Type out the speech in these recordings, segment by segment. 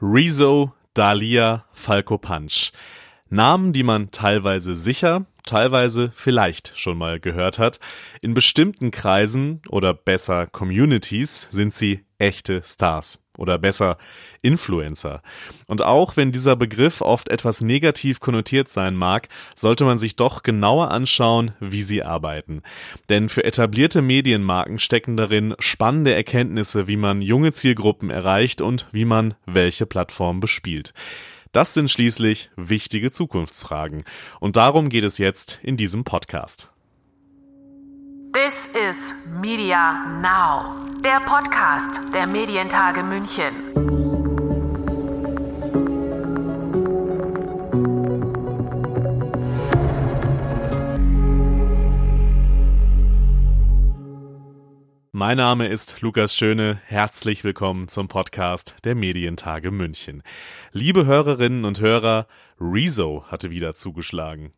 Rezo, Dalia, Falco Punch. Namen, die man teilweise sicher, teilweise vielleicht schon mal gehört hat. In bestimmten Kreisen oder besser Communities sind sie echte Stars oder besser Influencer. Und auch wenn dieser Begriff oft etwas negativ konnotiert sein mag, sollte man sich doch genauer anschauen, wie sie arbeiten. Denn für etablierte Medienmarken stecken darin spannende Erkenntnisse, wie man junge Zielgruppen erreicht und wie man welche Plattform bespielt. Das sind schließlich wichtige Zukunftsfragen. Und darum geht es jetzt in diesem Podcast. This is Media Now, der Podcast der Medientage München. Mein Name ist Lukas Schöne. Herzlich willkommen zum Podcast der Medientage München. Liebe Hörerinnen und Hörer, Rezo hatte wieder zugeschlagen.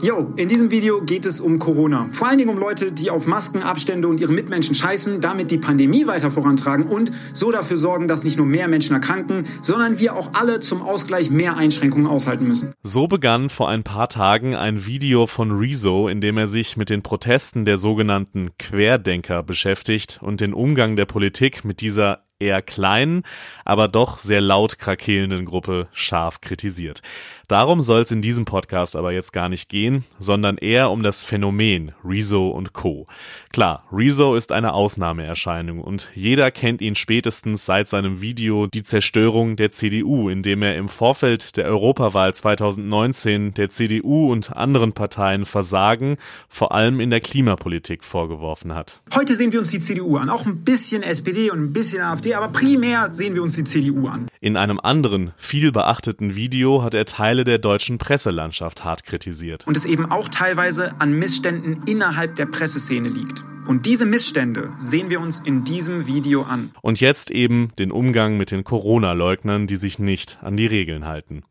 Jo, in diesem Video geht es um Corona. Vor allen Dingen um Leute, die auf Masken, Abstände und ihre Mitmenschen scheißen, damit die Pandemie weiter vorantragen und so dafür sorgen, dass nicht nur mehr Menschen erkranken, sondern wir auch alle zum Ausgleich mehr Einschränkungen aushalten müssen. So begann vor ein paar Tagen ein Video von Rezo, in dem er sich mit den Protesten der sogenannten Querdenker beschäftigt und den Umgang der Politik mit dieser eher kleinen, aber doch sehr laut krakelnden Gruppe scharf kritisiert. Darum soll es in diesem Podcast aber jetzt gar nicht gehen, sondern eher um das Phänomen Rezo und Co. Klar, Rezo ist eine Ausnahmeerscheinung und jeder kennt ihn spätestens seit seinem Video Die Zerstörung der CDU, in dem er im Vorfeld der Europawahl 2019 der CDU und anderen Parteien Versagen, vor allem in der Klimapolitik, vorgeworfen hat. Heute sehen wir uns die CDU an, auch ein bisschen SPD und ein bisschen AfD, aber primär sehen wir uns die CDU an. In einem anderen, viel beachteten Video hat er Teile der deutschen Presselandschaft hart kritisiert. Und es eben auch teilweise an Missständen innerhalb der Presseszene liegt. Und diese Missstände sehen wir uns in diesem Video an. Und jetzt eben den Umgang mit den Corona-Leugnern, die sich nicht an die Regeln halten.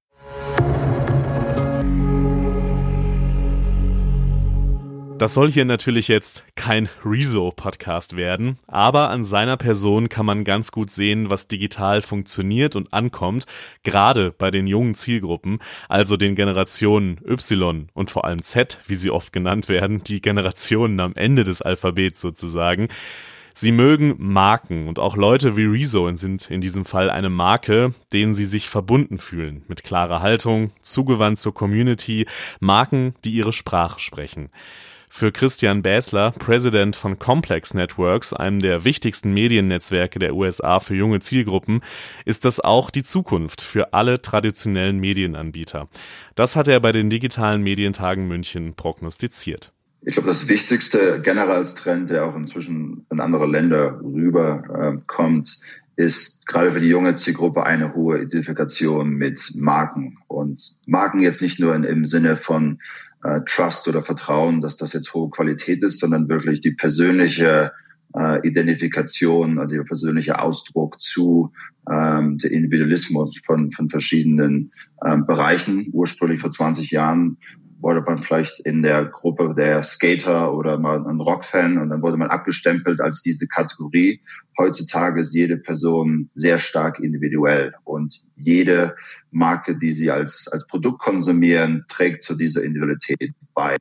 Das soll hier natürlich jetzt kein Rezo-Podcast werden, aber an seiner Person kann man ganz gut sehen, was digital funktioniert und ankommt, gerade bei den jungen Zielgruppen, also den Generationen Y und vor allem Z, wie sie oft genannt werden, die Generationen am Ende des Alphabets sozusagen. Sie mögen Marken und auch Leute wie Rezo sind in diesem Fall eine Marke, denen sie sich verbunden fühlen, mit klarer Haltung, zugewandt zur Community, Marken, die ihre Sprache sprechen. Für Christian Bäsler, President von Complex Networks, einem der wichtigsten Mediennetzwerke der USA für junge Zielgruppen, ist das auch die Zukunft für alle traditionellen Medienanbieter. Das hat er bei den digitalen Medientagen München prognostiziert. Ich glaube, das wichtigste generell als Trend, der auch inzwischen in andere Länder rüberkommt, äh, ist gerade für die junge Zielgruppe eine hohe Identifikation mit Marken. Und Marken jetzt nicht nur im Sinne von äh, Trust oder Vertrauen, dass das jetzt hohe Qualität ist, sondern wirklich die persönliche äh, Identifikation und der persönliche Ausdruck zu ähm, der Individualismus von, von verschiedenen ähm, Bereichen. Ursprünglich vor 20 Jahren wurde man vielleicht in der Gruppe der Skater oder mal ein Rockfan und dann wurde man abgestempelt als diese Kategorie. Heutzutage ist jede Person sehr stark individuell und jede Marke, die sie als, als Produkt konsumieren, trägt zu dieser Individualität bei.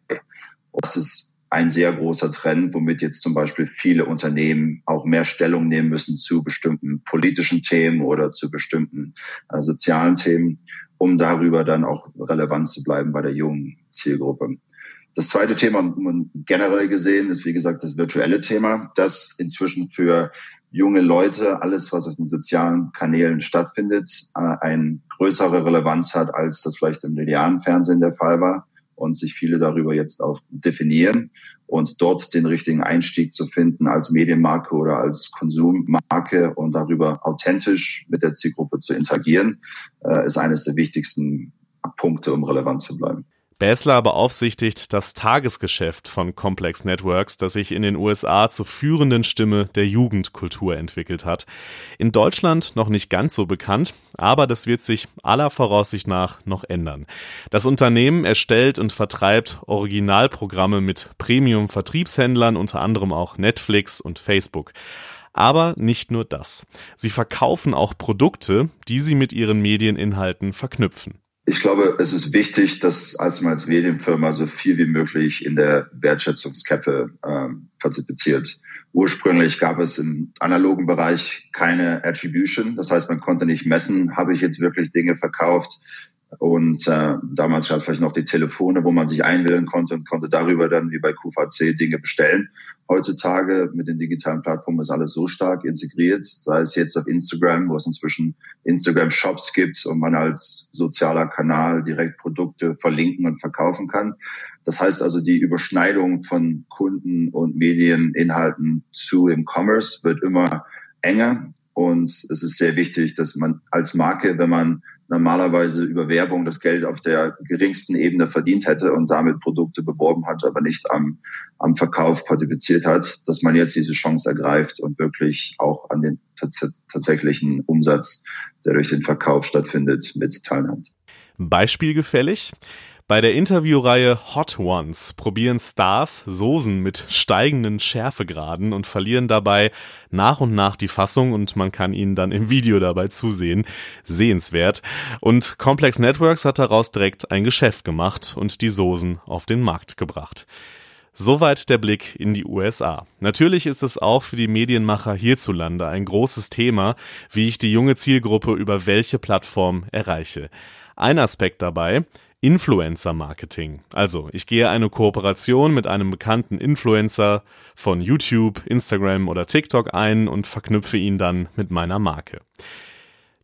Und das ist ein sehr großer Trend, womit jetzt zum Beispiel viele Unternehmen auch mehr Stellung nehmen müssen zu bestimmten politischen Themen oder zu bestimmten äh, sozialen Themen um darüber dann auch relevant zu bleiben bei der jungen Zielgruppe. Das zweite Thema generell gesehen ist, wie gesagt, das virtuelle Thema, das inzwischen für junge Leute alles, was auf den sozialen Kanälen stattfindet, äh, eine größere Relevanz hat, als das vielleicht im linearen Fernsehen der Fall war und sich viele darüber jetzt auch definieren und dort den richtigen Einstieg zu finden als Medienmarke oder als Konsummarke und darüber authentisch mit der Zielgruppe zu interagieren, äh, ist eines der wichtigsten Punkte, um relevant zu bleiben. Basler beaufsichtigt das Tagesgeschäft von Complex Networks, das sich in den USA zur führenden Stimme der Jugendkultur entwickelt hat. In Deutschland noch nicht ganz so bekannt, aber das wird sich aller Voraussicht nach noch ändern. Das Unternehmen erstellt und vertreibt Originalprogramme mit Premium-Vertriebshändlern, unter anderem auch Netflix und Facebook. Aber nicht nur das. Sie verkaufen auch Produkte, die sie mit ihren Medieninhalten verknüpfen. Ich glaube, es ist wichtig, dass als man als Medienfirma so viel wie möglich in der Wertschätzungskette ähm, partizipiert. Ursprünglich gab es im analogen Bereich keine Attribution. Das heißt, man konnte nicht messen, habe ich jetzt wirklich Dinge verkauft, und äh, damals es vielleicht noch die Telefone, wo man sich einwählen konnte und konnte darüber dann wie bei QVC Dinge bestellen. Heutzutage mit den digitalen Plattformen ist alles so stark integriert, sei es jetzt auf Instagram, wo es inzwischen Instagram-Shops gibt und man als sozialer Kanal direkt Produkte verlinken und verkaufen kann. Das heißt also, die Überschneidung von Kunden und Medieninhalten zu im Commerce wird immer enger. Und es ist sehr wichtig, dass man als Marke, wenn man normalerweise über Werbung das Geld auf der geringsten Ebene verdient hätte und damit Produkte beworben hat, aber nicht am, am Verkauf partizipiert hat, dass man jetzt diese Chance ergreift und wirklich auch an den tats tatsächlichen Umsatz, der durch den Verkauf stattfindet, mit teilnimmt. Beispielgefällig? Bei der Interviewreihe Hot Ones probieren Stars Soßen mit steigenden Schärfegraden und verlieren dabei nach und nach die Fassung und man kann ihnen dann im Video dabei zusehen. Sehenswert. Und Complex Networks hat daraus direkt ein Geschäft gemacht und die Soßen auf den Markt gebracht. Soweit der Blick in die USA. Natürlich ist es auch für die Medienmacher hierzulande ein großes Thema, wie ich die junge Zielgruppe über welche Plattform erreiche. Ein Aspekt dabei, Influencer-Marketing. Also, ich gehe eine Kooperation mit einem bekannten Influencer von YouTube, Instagram oder TikTok ein und verknüpfe ihn dann mit meiner Marke.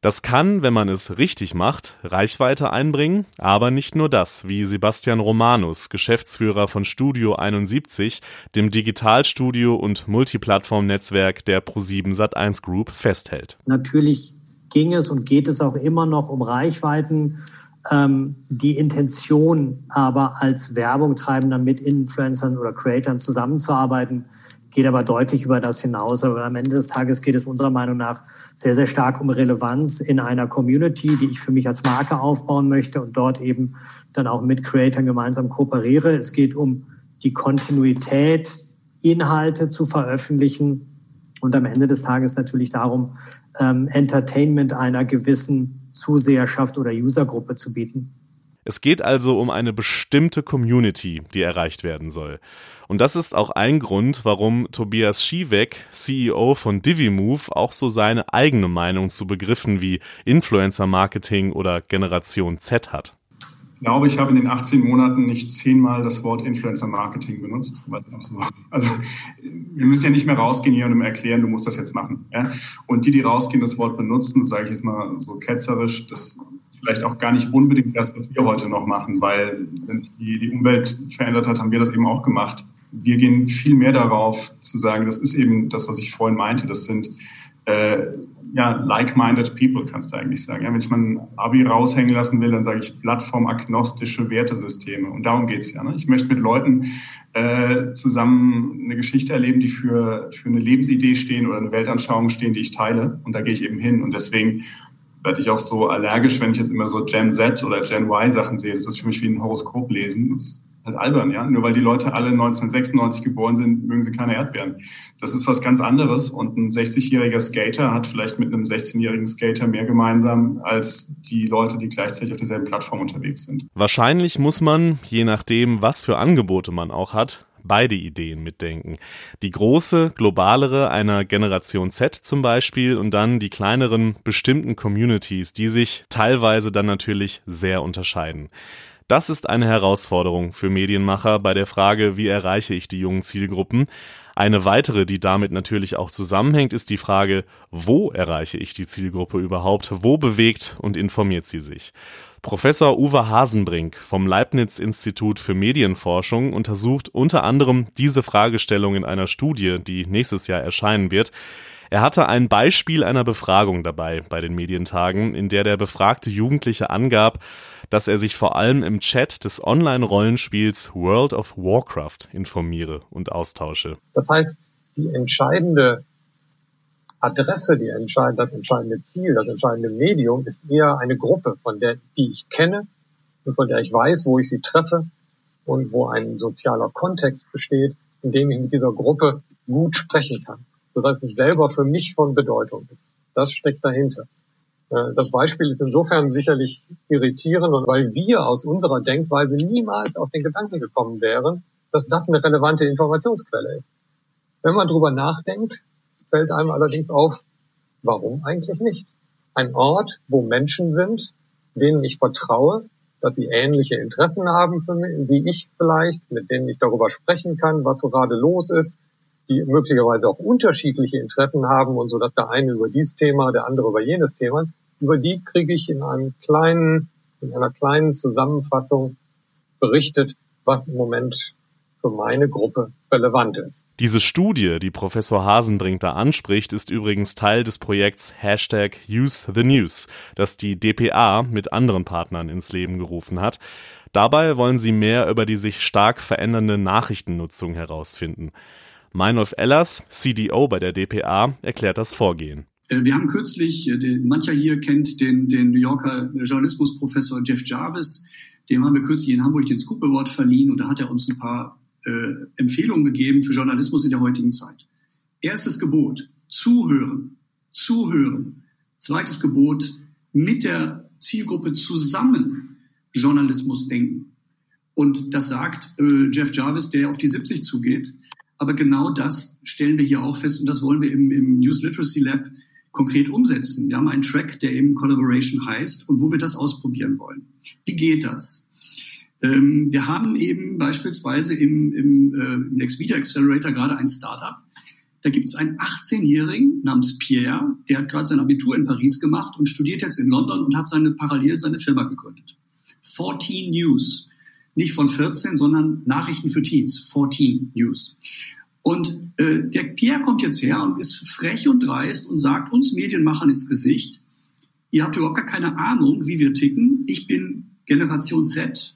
Das kann, wenn man es richtig macht, Reichweite einbringen, aber nicht nur das, wie Sebastian Romanus, Geschäftsführer von Studio 71, dem Digitalstudio und Multiplattformnetzwerk der Pro7 Sat1 Group festhält. Natürlich ging es und geht es auch immer noch um Reichweiten die Intention aber als Werbung treibender mit Influencern oder Creators zusammenzuarbeiten, geht aber deutlich über das hinaus. Aber am Ende des Tages geht es unserer Meinung nach sehr, sehr stark um Relevanz in einer Community, die ich für mich als Marke aufbauen möchte und dort eben dann auch mit Creators gemeinsam kooperiere. Es geht um die Kontinuität, Inhalte zu veröffentlichen und am Ende des Tages natürlich darum, ähm, Entertainment einer gewissen Zuseherschaft oder Usergruppe zu bieten. Es geht also um eine bestimmte Community, die erreicht werden soll. Und das ist auch ein Grund, warum Tobias Schiewek, CEO von Divimove, auch so seine eigene Meinung zu Begriffen wie Influencer Marketing oder Generation Z hat glaube, ich habe in den 18 Monaten nicht zehnmal das Wort Influencer Marketing benutzt. Also wir müssen ja nicht mehr rausgehen hier und erklären, du musst das jetzt machen. Ja? Und die, die rausgehen, das Wort benutzen, sage ich jetzt mal so ketzerisch, das vielleicht auch gar nicht unbedingt das, was wir heute noch machen, weil wenn die, die Umwelt verändert hat, haben wir das eben auch gemacht. Wir gehen viel mehr darauf zu sagen, das ist eben das, was ich vorhin meinte, das sind äh, ja, like-minded people, kannst du eigentlich sagen. Ja, wenn ich mein Abi raushängen lassen will, dann sage ich plattformagnostische Wertesysteme. Und darum geht's ja. Ne? Ich möchte mit Leuten äh, zusammen eine Geschichte erleben, die für, für eine Lebensidee stehen oder eine Weltanschauung stehen, die ich teile. Und da gehe ich eben hin. Und deswegen werde ich auch so allergisch, wenn ich jetzt immer so Gen Z oder Gen Y Sachen sehe. Das ist für mich wie ein Horoskop lesen. Das halt albern, ja. Nur weil die Leute alle 1996 geboren sind, mögen sie keine Erdbeeren. Das ist was ganz anderes. Und ein 60-jähriger Skater hat vielleicht mit einem 16-jährigen Skater mehr gemeinsam als die Leute, die gleichzeitig auf derselben Plattform unterwegs sind. Wahrscheinlich muss man, je nachdem, was für Angebote man auch hat, beide Ideen mitdenken. Die große, globalere einer Generation Z zum Beispiel und dann die kleineren, bestimmten Communities, die sich teilweise dann natürlich sehr unterscheiden. Das ist eine Herausforderung für Medienmacher bei der Frage, wie erreiche ich die jungen Zielgruppen. Eine weitere, die damit natürlich auch zusammenhängt, ist die Frage, wo erreiche ich die Zielgruppe überhaupt? Wo bewegt und informiert sie sich? Professor Uwe Hasenbrink vom Leibniz Institut für Medienforschung untersucht unter anderem diese Fragestellung in einer Studie, die nächstes Jahr erscheinen wird. Er hatte ein Beispiel einer Befragung dabei bei den Medientagen, in der der befragte Jugendliche angab, dass er sich vor allem im Chat des Online-Rollenspiels World of Warcraft informiere und austausche. Das heißt, die entscheidende Adresse, die entscheid das entscheidende Ziel, das entscheidende Medium ist eher eine Gruppe, von der, die ich kenne und von der ich weiß, wo ich sie treffe und wo ein sozialer Kontext besteht, in dem ich mit dieser Gruppe gut sprechen kann. sodass es selber für mich von Bedeutung ist. Das steckt dahinter. Äh, das Beispiel ist insofern sicherlich irritierend weil wir aus unserer Denkweise niemals auf den Gedanken gekommen wären, dass das eine relevante Informationsquelle ist. Wenn man drüber nachdenkt, fällt einem allerdings auf, warum eigentlich nicht? Ein Ort, wo Menschen sind, denen ich vertraue, dass sie ähnliche Interessen haben wie ich vielleicht, mit denen ich darüber sprechen kann, was so gerade los ist, die möglicherweise auch unterschiedliche Interessen haben und so, dass der eine über dieses Thema, der andere über jenes Thema, über die kriege ich in einem kleinen, in einer kleinen Zusammenfassung berichtet, was im Moment für meine Gruppe relevant ist. Diese Studie, die Professor Hasenbrink da anspricht, ist übrigens Teil des Projekts Hashtag Use the News, das die DPA mit anderen Partnern ins Leben gerufen hat. Dabei wollen sie mehr über die sich stark verändernde Nachrichtennutzung herausfinden. Meinolf Ellers, CDO bei der DPA, erklärt das Vorgehen. Äh, wir haben kürzlich, äh, mancher hier kennt den, den New Yorker Journalismusprofessor Jeff Jarvis, dem haben wir kürzlich in Hamburg den Scoop Award verliehen und da hat er uns ein paar äh, Empfehlungen gegeben für Journalismus in der heutigen Zeit. Erstes Gebot, zuhören, zuhören. Zweites Gebot, mit der Zielgruppe zusammen Journalismus denken. Und das sagt äh, Jeff Jarvis, der auf die 70 zugeht. Aber genau das stellen wir hier auch fest und das wollen wir im, im News Literacy Lab konkret umsetzen. Wir haben einen Track, der eben Collaboration heißt und wo wir das ausprobieren wollen. Wie geht das? Ähm, wir haben eben beispielsweise im, im, äh, im Nextmedia Accelerator gerade ein Startup. Da gibt es einen 18-Jährigen namens Pierre, der hat gerade sein Abitur in Paris gemacht und studiert jetzt in London und hat seine parallel seine Firma gegründet. 14 News. Nicht von 14, sondern Nachrichten für Teens. 14 News. Und äh, der Pierre kommt jetzt her und ist frech und dreist und sagt uns Medienmachern ins Gesicht, ihr habt überhaupt gar keine Ahnung, wie wir ticken. Ich bin Generation Z,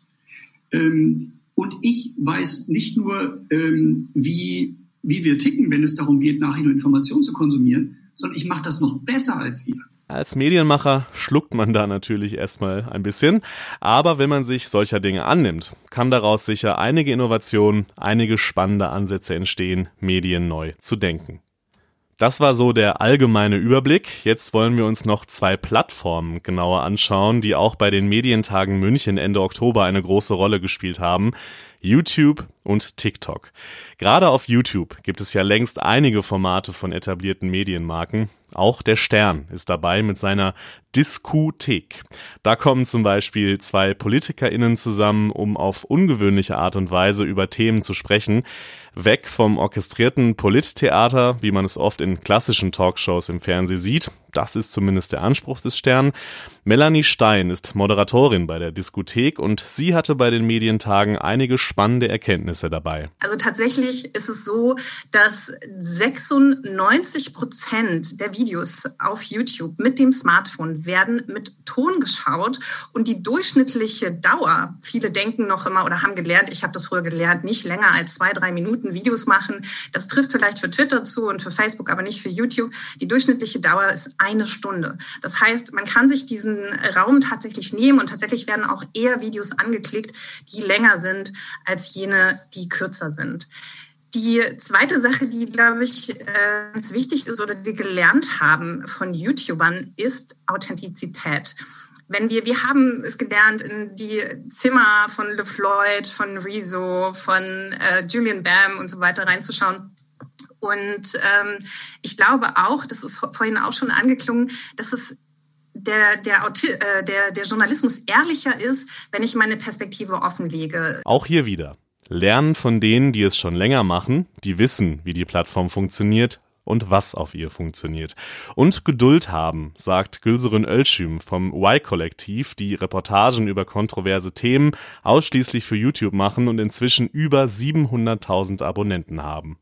ähm, und ich weiß nicht nur, ähm, wie, wie wir ticken, wenn es darum geht, Nachrichten und Informationen zu konsumieren, sondern ich mache das noch besser als ihr. Als Medienmacher schluckt man da natürlich erstmal ein bisschen, aber wenn man sich solcher Dinge annimmt, kann daraus sicher einige Innovationen, einige spannende Ansätze entstehen, Medien neu zu denken. Das war so der allgemeine Überblick. Jetzt wollen wir uns noch zwei Plattformen genauer anschauen, die auch bei den Medientagen München Ende Oktober eine große Rolle gespielt haben. YouTube und TikTok. Gerade auf YouTube gibt es ja längst einige Formate von etablierten Medienmarken. Auch der Stern ist dabei mit seiner Diskuthek. Da kommen zum Beispiel zwei PolitikerInnen zusammen, um auf ungewöhnliche Art und Weise über Themen zu sprechen. Weg vom orchestrierten Polittheater, wie man es oft in klassischen Talkshows im Fernsehen sieht. Das ist zumindest der Anspruch des Stern. Melanie Stein ist Moderatorin bei der Diskothek und sie hatte bei den Medientagen einige spannende Erkenntnisse dabei. Also tatsächlich ist es so, dass 96 Prozent der Videos auf YouTube mit dem Smartphone werden mit Ton geschaut und die durchschnittliche Dauer, viele denken noch immer oder haben gelernt, ich habe das früher gelernt, nicht länger als zwei, drei Minuten Videos machen. Das trifft vielleicht für Twitter zu und für Facebook, aber nicht für YouTube. Die durchschnittliche Dauer ist eine Stunde. Das heißt, man kann sich diesen Raum tatsächlich nehmen und tatsächlich werden auch eher Videos angeklickt, die länger sind als jene, die kürzer sind. Die zweite Sache, die, glaube ich, äh, ganz wichtig ist oder die wir gelernt haben von YouTubern, ist Authentizität. Wenn wir, wir haben es gelernt, in die Zimmer von LeFloid, von Rezo, von äh, Julian Bam und so weiter reinzuschauen. Und ähm, ich glaube auch, das ist vorhin auch schon angeklungen, dass es der, der, äh, der, der Journalismus ehrlicher ist, wenn ich meine Perspektive offenlege. Auch hier wieder. Lernen von denen, die es schon länger machen, die wissen, wie die Plattform funktioniert und was auf ihr funktioniert. Und Geduld haben, sagt Gülserin Ölschüm vom Y-Kollektiv, die Reportagen über kontroverse Themen ausschließlich für YouTube machen und inzwischen über 700.000 Abonnenten haben.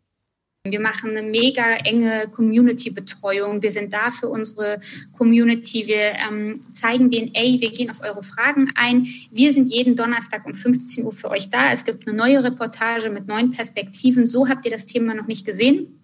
Wir machen eine mega enge Community-Betreuung. Wir sind da für unsere Community. Wir ähm, zeigen denen, ey, wir gehen auf eure Fragen ein. Wir sind jeden Donnerstag um 15 Uhr für euch da. Es gibt eine neue Reportage mit neuen Perspektiven. So habt ihr das Thema noch nicht gesehen.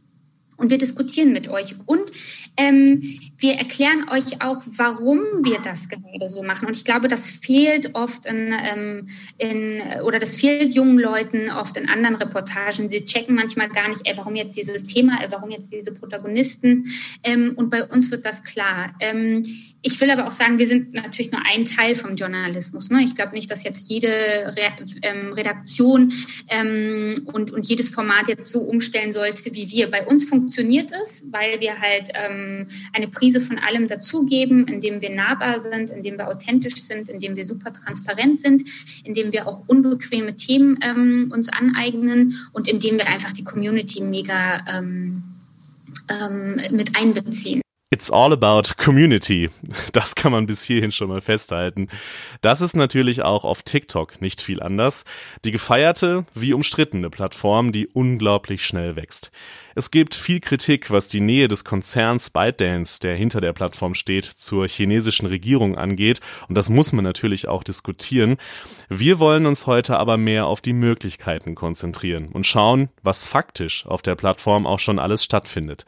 Und wir diskutieren mit euch. Und ähm, wir erklären euch auch, warum wir das gerade so machen. Und ich glaube, das fehlt oft in, ähm, in oder das fehlt jungen Leuten oft in anderen Reportagen. Sie checken manchmal gar nicht, ey, warum jetzt dieses Thema, ey, warum jetzt diese Protagonisten. Ähm, und bei uns wird das klar. Ähm, ich will aber auch sagen, wir sind natürlich nur ein Teil vom Journalismus. Ne? Ich glaube nicht, dass jetzt jede Re ähm, Redaktion ähm, und, und jedes Format jetzt so umstellen sollte wie wir. Bei uns funktioniert es, weil wir halt ähm, eine Prise von allem dazugeben, indem wir nahbar sind, indem wir authentisch sind, indem wir super transparent sind, indem wir auch unbequeme Themen ähm, uns aneignen und indem wir einfach die Community mega ähm, ähm, mit einbeziehen. It's all about community. Das kann man bis hierhin schon mal festhalten. Das ist natürlich auch auf TikTok nicht viel anders. Die gefeierte wie umstrittene Plattform, die unglaublich schnell wächst. Es gibt viel Kritik, was die Nähe des Konzerns ByteDance, der hinter der Plattform steht, zur chinesischen Regierung angeht. Und das muss man natürlich auch diskutieren. Wir wollen uns heute aber mehr auf die Möglichkeiten konzentrieren und schauen, was faktisch auf der Plattform auch schon alles stattfindet.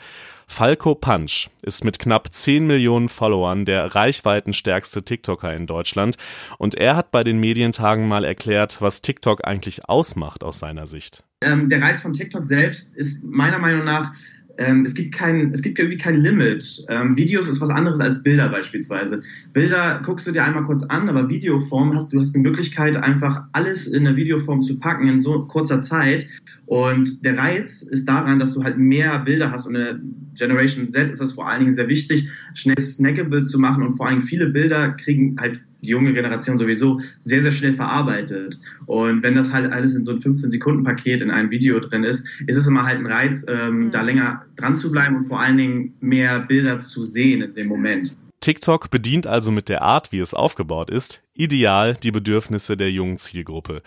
Falco Punch ist mit knapp 10 Millionen Followern der reichweitenstärkste TikToker in Deutschland und er hat bei den Medientagen mal erklärt, was TikTok eigentlich ausmacht aus seiner Sicht. Ähm, der Reiz von TikTok selbst ist meiner Meinung nach ähm, es gibt kein, es gibt irgendwie kein Limit. Ähm, Videos ist was anderes als Bilder beispielsweise. Bilder guckst du dir einmal kurz an, aber Videoform hast du hast die Möglichkeit einfach alles in der Videoform zu packen in so kurzer Zeit. Und der Reiz ist daran, dass du halt mehr Bilder hast und in der Generation Z ist das vor allen Dingen sehr wichtig, schnell snackable zu machen und vor allem viele Bilder kriegen halt die junge Generation sowieso sehr, sehr schnell verarbeitet. Und wenn das halt alles in so ein 15-Sekunden-Paket in einem Video drin ist, ist es immer halt ein Reiz, ähm, mhm. da länger dran zu bleiben und vor allen Dingen mehr Bilder zu sehen in dem Moment. TikTok bedient also mit der Art, wie es aufgebaut ist, ideal die Bedürfnisse der jungen Zielgruppe.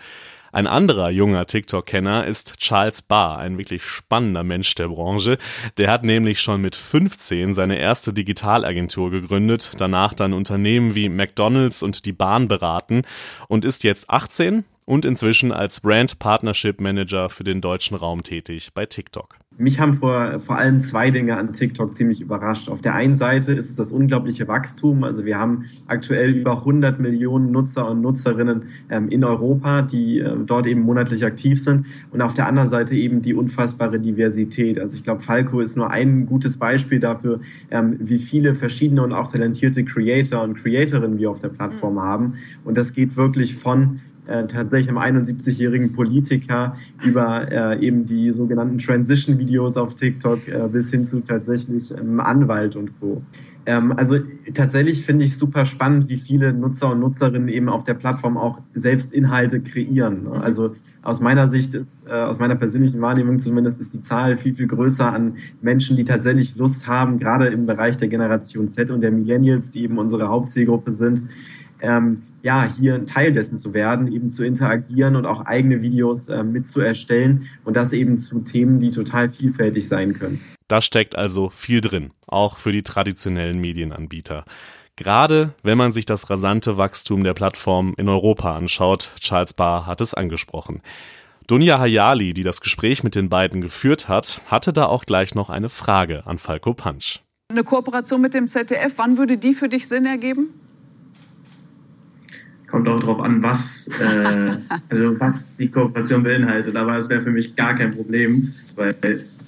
Ein anderer junger TikTok-Kenner ist Charles Barr, ein wirklich spannender Mensch der Branche. Der hat nämlich schon mit 15 seine erste Digitalagentur gegründet, danach dann Unternehmen wie McDonald's und die Bahn beraten und ist jetzt 18 und inzwischen als Brand Partnership Manager für den deutschen Raum tätig bei TikTok. Mich haben vor, vor allem zwei Dinge an TikTok ziemlich überrascht. Auf der einen Seite ist es das unglaubliche Wachstum. Also wir haben aktuell über 100 Millionen Nutzer und Nutzerinnen ähm, in Europa, die äh, dort eben monatlich aktiv sind. Und auf der anderen Seite eben die unfassbare Diversität. Also ich glaube, Falco ist nur ein gutes Beispiel dafür, ähm, wie viele verschiedene und auch talentierte Creator und Creatorinnen wir auf der Plattform mhm. haben. Und das geht wirklich von äh, tatsächlich einem 71-jährigen Politiker über äh, eben die sogenannten Transition-Videos auf TikTok äh, bis hin zu tatsächlich einem Anwalt und Co. Ähm, also tatsächlich finde ich super spannend, wie viele Nutzer und Nutzerinnen eben auf der Plattform auch selbst Inhalte kreieren. Ne? Mhm. Also aus meiner Sicht ist, äh, aus meiner persönlichen Wahrnehmung zumindest, ist die Zahl viel, viel größer an Menschen, die tatsächlich Lust haben, gerade im Bereich der Generation Z und der Millennials, die eben unsere Hauptzielgruppe sind, ähm, ja, hier ein Teil dessen zu werden, eben zu interagieren und auch eigene Videos äh, mit zu erstellen und das eben zu Themen, die total vielfältig sein können. Da steckt also viel drin, auch für die traditionellen Medienanbieter. Gerade wenn man sich das rasante Wachstum der Plattform in Europa anschaut, Charles Barr hat es angesprochen. Dunja Hayali, die das Gespräch mit den beiden geführt hat, hatte da auch gleich noch eine Frage an Falco Punch. Eine Kooperation mit dem ZDF, wann würde die für dich Sinn ergeben? Kommt auch darauf an, was, äh, also was die Kooperation beinhaltet. Aber es wäre für mich gar kein Problem, weil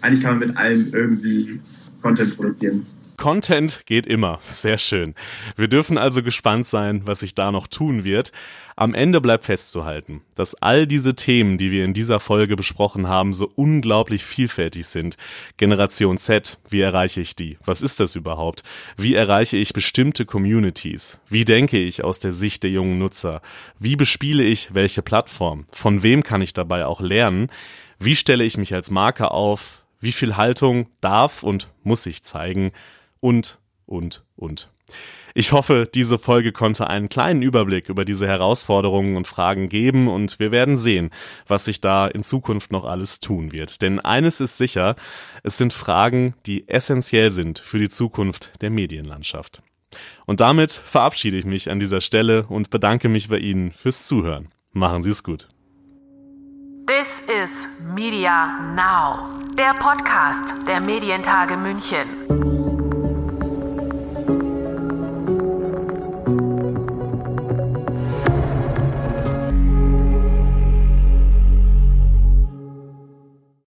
eigentlich kann man mit allem irgendwie Content produzieren. Content geht immer. Sehr schön. Wir dürfen also gespannt sein, was sich da noch tun wird. Am Ende bleibt festzuhalten, dass all diese Themen, die wir in dieser Folge besprochen haben, so unglaublich vielfältig sind. Generation Z, wie erreiche ich die? Was ist das überhaupt? Wie erreiche ich bestimmte Communities? Wie denke ich aus der Sicht der jungen Nutzer? Wie bespiele ich welche Plattform? Von wem kann ich dabei auch lernen? Wie stelle ich mich als Marke auf? Wie viel Haltung darf und muss ich zeigen? Und, und, und. Ich hoffe, diese Folge konnte einen kleinen Überblick über diese Herausforderungen und Fragen geben und wir werden sehen, was sich da in Zukunft noch alles tun wird. Denn eines ist sicher, es sind Fragen, die essentiell sind für die Zukunft der Medienlandschaft. Und damit verabschiede ich mich an dieser Stelle und bedanke mich bei Ihnen fürs Zuhören. Machen Sie es gut. This is Media Now, der Podcast der Medientage München.